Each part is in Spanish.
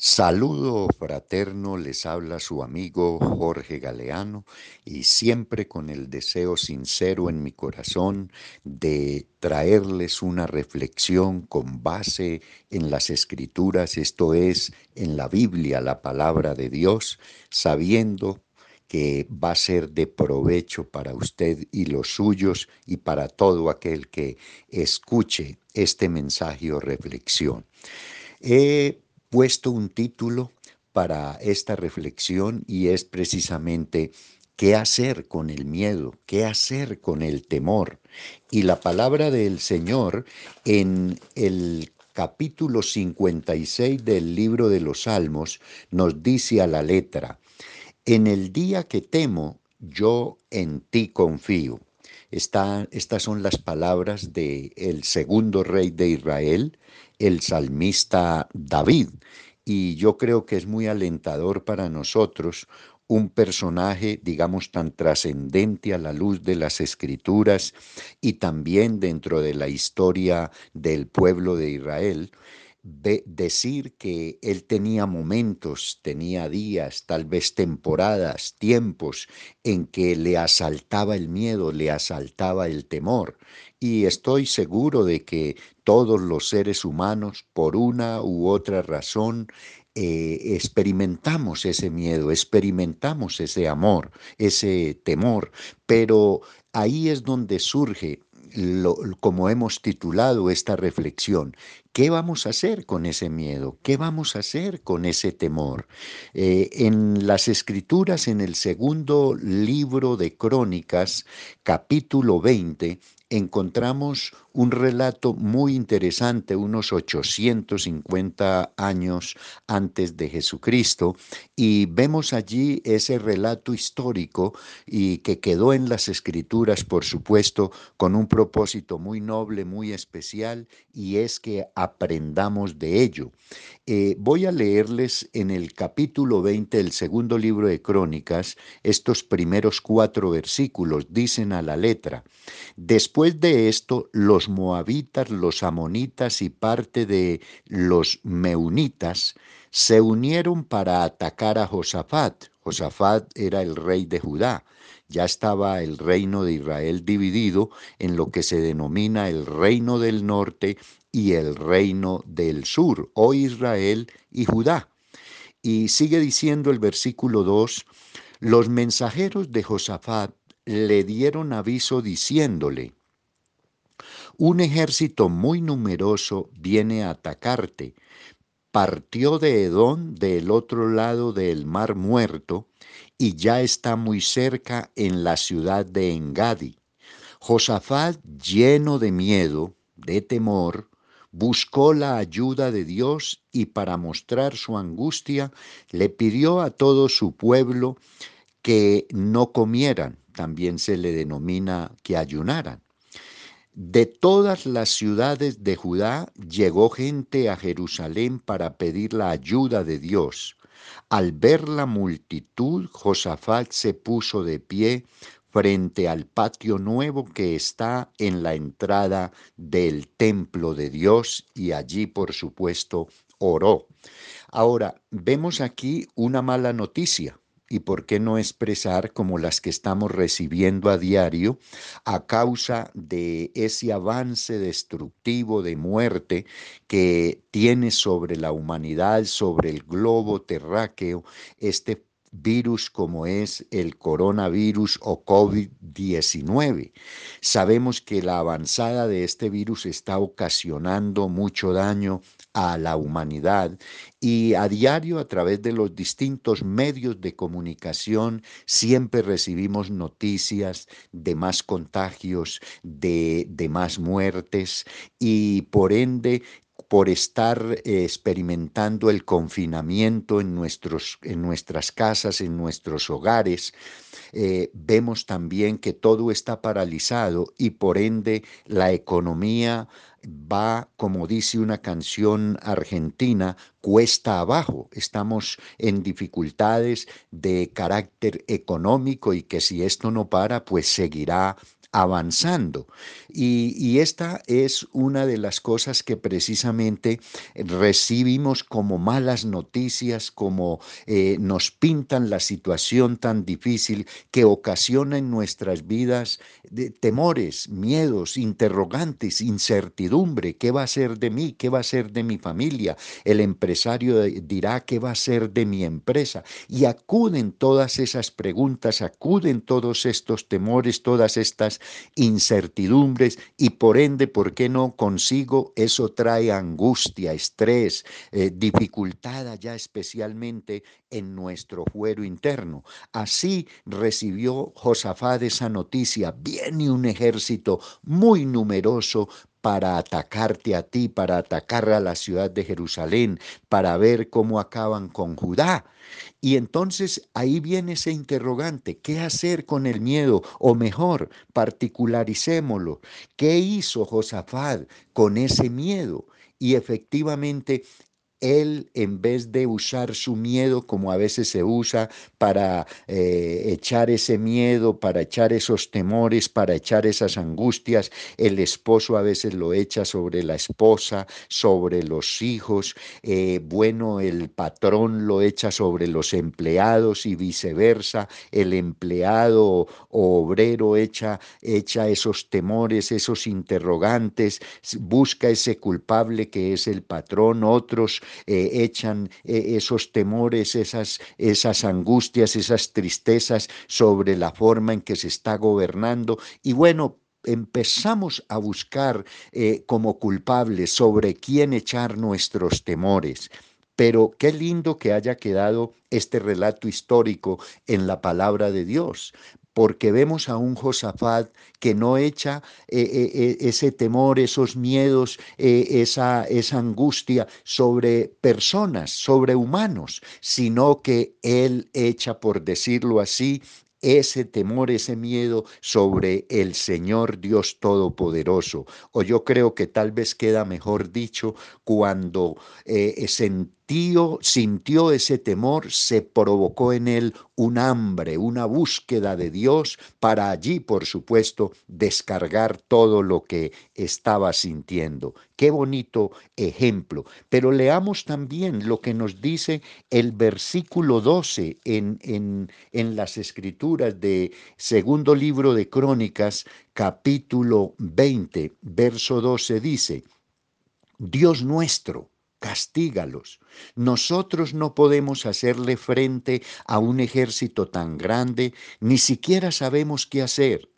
Saludo fraterno, les habla su amigo Jorge Galeano y siempre con el deseo sincero en mi corazón de traerles una reflexión con base en las escrituras, esto es, en la Biblia, la palabra de Dios, sabiendo que va a ser de provecho para usted y los suyos y para todo aquel que escuche este mensaje o reflexión puesto un título para esta reflexión y es precisamente qué hacer con el miedo, qué hacer con el temor. Y la palabra del Señor en el capítulo 56 del libro de los Salmos nos dice a la letra, en el día que temo, yo en ti confío. Estas son las palabras del el segundo rey de Israel, el salmista David. Y yo creo que es muy alentador para nosotros un personaje, digamos, tan trascendente a la luz de las escrituras y también dentro de la historia del pueblo de Israel, decir que él tenía momentos, tenía días, tal vez temporadas, tiempos en que le asaltaba el miedo, le asaltaba el temor. Y estoy seguro de que todos los seres humanos, por una u otra razón, eh, experimentamos ese miedo, experimentamos ese amor, ese temor, pero ahí es donde surge como hemos titulado esta reflexión, ¿qué vamos a hacer con ese miedo? ¿Qué vamos a hacer con ese temor? Eh, en las escrituras, en el segundo libro de Crónicas, capítulo 20, encontramos un relato muy interesante, unos 850 años antes de Jesucristo, y vemos allí ese relato histórico y que quedó en las escrituras, por supuesto, con un propósito muy noble, muy especial, y es que aprendamos de ello. Eh, voy a leerles en el capítulo 20 del segundo libro de Crónicas, estos primeros cuatro versículos, dicen a la letra, después de esto, los moabitas, los amonitas y parte de los meunitas se unieron para atacar a Josafat. Josafat era el rey de Judá. Ya estaba el reino de Israel dividido en lo que se denomina el reino del norte y el reino del sur, o Israel y Judá. Y sigue diciendo el versículo 2, los mensajeros de Josafat le dieron aviso diciéndole, un ejército muy numeroso viene a atacarte. Partió de Edón del otro lado del mar muerto y ya está muy cerca en la ciudad de Engadi. Josafat, lleno de miedo, de temor, buscó la ayuda de Dios y para mostrar su angustia le pidió a todo su pueblo que no comieran, también se le denomina que ayunaran. De todas las ciudades de Judá llegó gente a Jerusalén para pedir la ayuda de Dios. Al ver la multitud, Josafat se puso de pie frente al patio nuevo que está en la entrada del templo de Dios y allí, por supuesto, oró. Ahora, vemos aquí una mala noticia y por qué no expresar como las que estamos recibiendo a diario a causa de ese avance destructivo de muerte que tiene sobre la humanidad, sobre el globo terráqueo, este virus como es el coronavirus o COVID-19. Sabemos que la avanzada de este virus está ocasionando mucho daño a la humanidad y a diario a través de los distintos medios de comunicación siempre recibimos noticias de más contagios, de, de más muertes y por ende por estar eh, experimentando el confinamiento en, nuestros, en nuestras casas, en nuestros hogares, eh, vemos también que todo está paralizado y por ende la economía va, como dice una canción argentina, cuesta abajo. Estamos en dificultades de carácter económico y que si esto no para, pues seguirá avanzando. Y, esta es una de las cosas que precisamente recibimos como malas noticias, como eh, nos pintan la situación tan difícil que ocasiona en nuestras vidas de temores, miedos, interrogantes, incertidumbre. ¿Qué va a ser de mí? ¿Qué va a ser de mi familia? El empresario dirá qué va a ser de mi empresa. Y acuden todas esas preguntas, acuden todos estos temores, todas estas incertidumbres y por ende, ¿por qué no consigo? Eso trae angustia, estrés, eh, dificultad allá especialmente en nuestro fuero interno. Así recibió Josafat esa noticia, viene un ejército muy numeroso para atacarte a ti, para atacar a la ciudad de Jerusalén, para ver cómo acaban con Judá. Y entonces ahí viene ese interrogante, ¿qué hacer con el miedo? O mejor, particularicémoslo, ¿qué hizo Josafat con ese miedo? Y efectivamente él, en vez de usar su miedo como a veces se usa para eh, echar ese miedo, para echar esos temores, para echar esas angustias, el esposo a veces lo echa sobre la esposa, sobre los hijos, eh, bueno, el patrón lo echa sobre los empleados y viceversa, el empleado o obrero echa, echa esos temores, esos interrogantes, busca ese culpable que es el patrón, otros eh, echan eh, esos temores, esas, esas angustias, esas tristezas sobre la forma en que se está gobernando. Y bueno, empezamos a buscar eh, como culpables sobre quién echar nuestros temores. Pero qué lindo que haya quedado este relato histórico en la palabra de Dios, porque vemos a un Josafat que no echa eh, eh, eh, ese temor, esos miedos, esa, angustia sobre personas, sobre humanos, sino que él echa, por decirlo así, ese temor, ese miedo sobre el Señor Dios Todopoderoso. O yo creo que tal vez queda mejor dicho cuando eh, sintió, sintió ese temor, se provocó en él un hambre, una búsqueda de Dios para allí, por supuesto, descargar todo lo que estaba sintiendo. Qué bonito ejemplo. Pero leamos también lo que nos dice el versículo 12 en, en, en las escrituras de segundo libro de Crónicas, capítulo 20, verso 12 dice, Dios nuestro, castígalos. Nosotros no podemos hacerle frente a un ejército tan grande, ni siquiera sabemos qué hacer.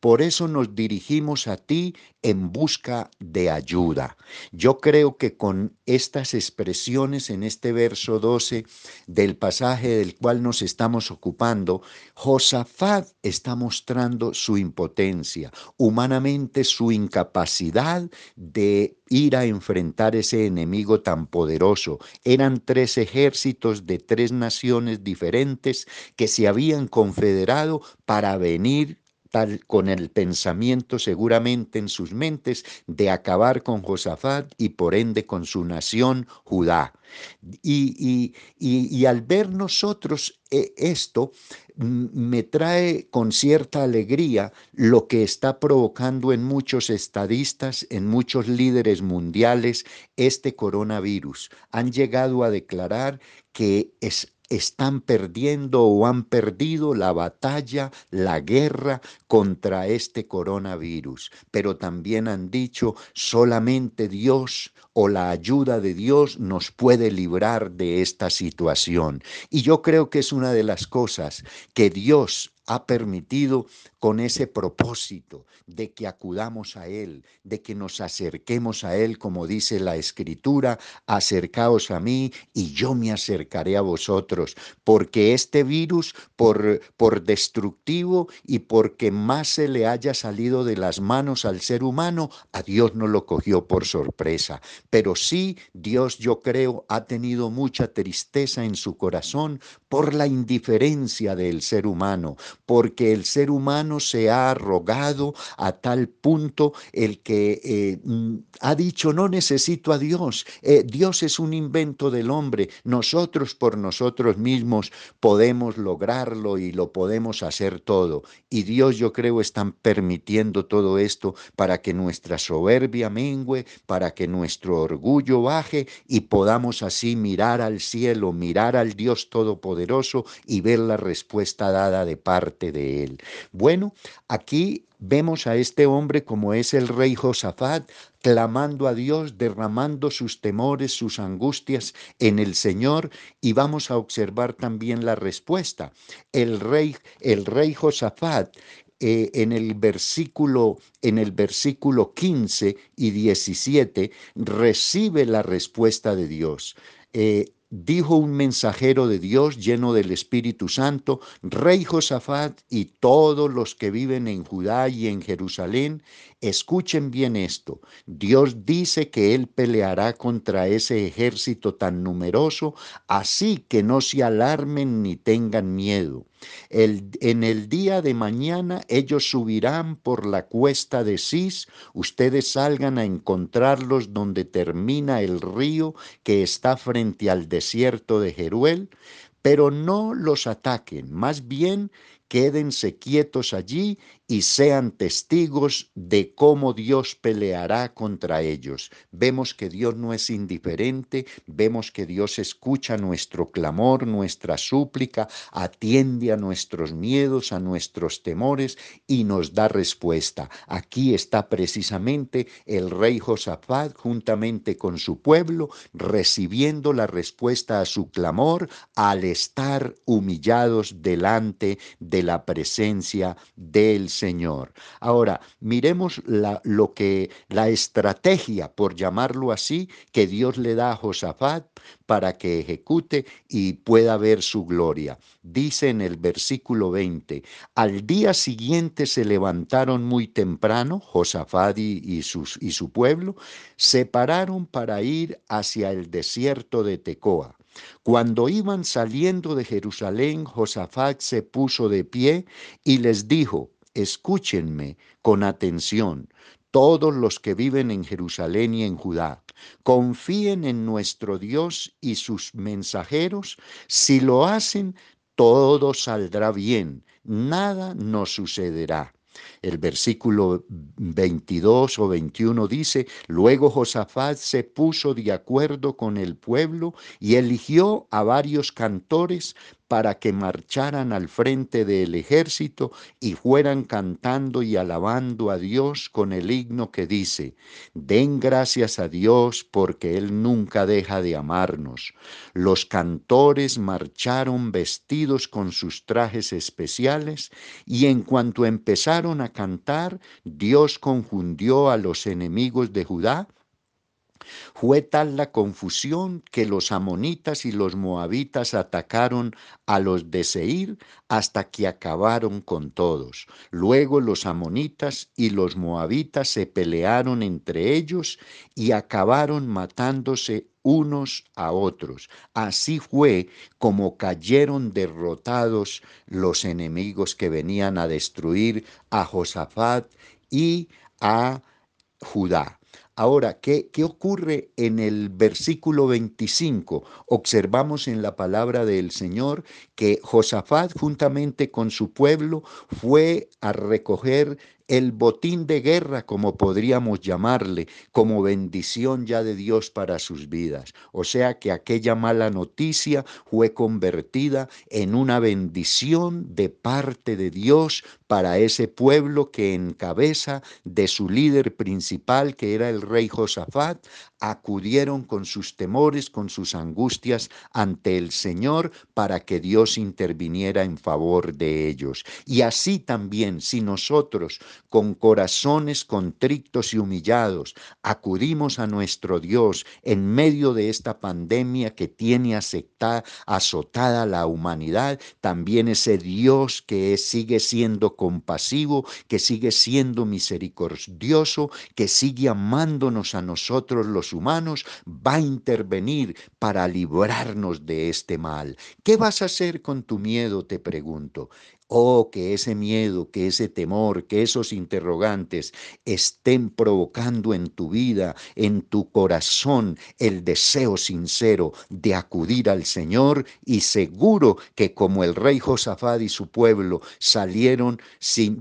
Por eso nos dirigimos a ti en busca de ayuda. Yo creo que con estas expresiones en este verso 12 del pasaje del cual nos estamos ocupando, Josafat está mostrando su impotencia, humanamente su incapacidad de ir a enfrentar ese enemigo tan poderoso. Eran tres ejércitos de tres naciones diferentes que se habían confederado para venir con el pensamiento seguramente en sus mentes de acabar con Josafat y por ende con su nación Judá. Y, y, al ver nosotros eh, esto, me trae con cierta alegría lo que está provocando en muchos estadistas, en muchos líderes mundiales, este coronavirus. Han llegado a declarar que es están perdiendo o han perdido la batalla, la guerra contra este coronavirus. Pero también han dicho, solamente Dios o la ayuda de Dios nos puede librar de esta situación. Y yo creo que es una de las cosas que Dios ha permitido con ese propósito de que acudamos a Él, de que nos acerquemos a Él, como dice la Escritura, acercaos a mí y yo me acercaré a vosotros, porque este virus, por, por destructivo y porque más se le haya salido de las manos al ser humano, a Dios no lo cogió por sorpresa. Pero sí, Dios, yo creo, ha tenido mucha tristeza en su corazón por la indiferencia del ser humano, porque el ser humano se ha rogado a tal punto el que eh, mm, ha dicho no necesito a Dios, eh, Dios es un invento del hombre, nosotros por nosotros mismos podemos lograrlo y lo podemos hacer todo. Y Dios yo creo están permitiendo todo esto para que nuestra soberbia mengue, para que nuestro orgullo baje y podamos así mirar al cielo, mirar al Dios Todopoderoso y ver la respuesta dada de parte de Él. Bueno, aquí vemos a este hombre como es el rey Josafat, clamando a Dios, derramando sus temores, sus angustias en el Señor y vamos a observar también la respuesta. El rey, el rey Josafat eh, en el versículo en el versículo 15 y 17 recibe la respuesta de Dios. Eh, dijo un mensajero de Dios lleno del Espíritu Santo, Rey Josafat y todos los que viven en Judá y en Jerusalén, escuchen bien esto. Dios dice que Él peleará contra ese ejército tan numeroso, así que no se alarmen ni tengan miedo. En el día de mañana ellos subirán por la cuesta de Cis, ustedes salgan a encontrarlos donde termina el río que está frente al desierto de Jeruel, pero no los ataquen, más bien quédense quietos allí y sean testigos de cómo Dios peleará contra ellos. Vemos que Dios no es indiferente, vemos que Dios escucha nuestro clamor, nuestra súplica, atiende a nuestros miedos, a nuestros temores y nos da respuesta. Aquí está precisamente el rey Josafat juntamente con su pueblo recibiendo la respuesta a su clamor al estar humillados delante de la presencia del Señor. Ahora, miremos la, lo que, la estrategia, por llamarlo así, que Dios le da a Josafat para que ejecute y pueda ver su gloria. Dice en el versículo 20, al día siguiente se levantaron muy temprano, Josafat y, y, su pueblo, se pararon para ir hacia el desierto de Tecoa. Cuando iban saliendo de Jerusalén, Josafat se puso de pie y les dijo, escúchenme con atención, todos los que viven en Jerusalén y en Judá. Confíen en nuestro Dios y sus mensajeros. Si lo hacen, todo saldrá bien, nada nos sucederá. El versículo 22 o 21 dice, luego Josafat se puso de acuerdo con el pueblo y eligió a varios cantores para que marcharan al frente del ejército y fueran cantando y alabando a Dios con el himno que dice, Den gracias a Dios porque Él nunca deja de amarnos. Los cantores marcharon vestidos con sus trajes especiales y en cuanto empezaron a cantar, Dios confundió a los enemigos de Judá fue tal la confusión que los amonitas y los moabitas atacaron a los de Seir hasta que acabaron con todos. Luego los amonitas y los moabitas se pelearon entre ellos y acabaron matándose unos a otros. Así fue como cayeron derrotados los enemigos que venían a destruir a Josafat y a Judá. Ahora, ¿qué, ¿qué, ocurre en el versículo 25? Observamos en la palabra del Señor que Josafat juntamente con su pueblo fue a recoger el botín de guerra, como podríamos llamarle, como bendición ya de Dios para sus vidas. O sea que aquella mala noticia fue convertida en una bendición de parte de Dios para ese pueblo que en cabeza de su líder principal, que era el rey Josafat, acudieron con sus temores, con sus angustias ante el Señor para que Dios interviniera en favor de ellos. Y así también, si nosotros con corazones contritos y humillados acudimos a nuestro Dios en medio de esta pandemia que tiene azotada la humanidad, también ese Dios que sigue siendo compasivo, que sigue siendo misericordioso, que sigue a nosotros los humanos, va a intervenir para librarnos de este mal. ¿Qué vas a hacer con tu miedo? Te pregunto. Oh, que ese miedo, que ese temor, que esos interrogantes estén provocando en tu vida, en tu corazón, el deseo sincero de acudir al Señor y seguro que como el rey Josafat y su pueblo salieron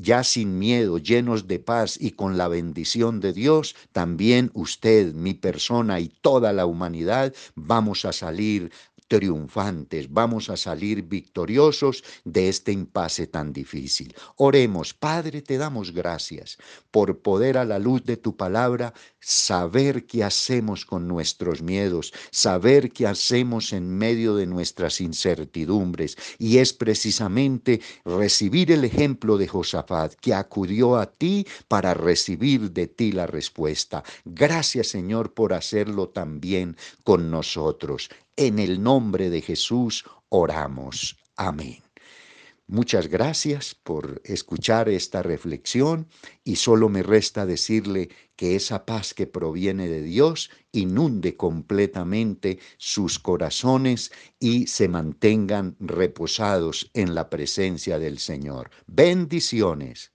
ya sin miedo, llenos de paz y con la bendición de Dios, también usted, mi persona y toda la humanidad vamos a salir triunfantes, vamos a salir victoriosos de este impasse tan difícil. Oremos, Padre, te damos gracias por poder a la luz de tu palabra saber qué hacemos con nuestros miedos, saber qué hacemos en medio de nuestras incertidumbres. Y es precisamente recibir el ejemplo de Josafat, que acudió a ti para recibir de ti la respuesta. Gracias Señor por hacerlo también con nosotros. En el nombre de Jesús oramos. Amén. Muchas gracias por escuchar esta reflexión y solo me resta decirle que esa paz que proviene de Dios inunde completamente sus corazones y se mantengan reposados en la presencia del Señor. Bendiciones.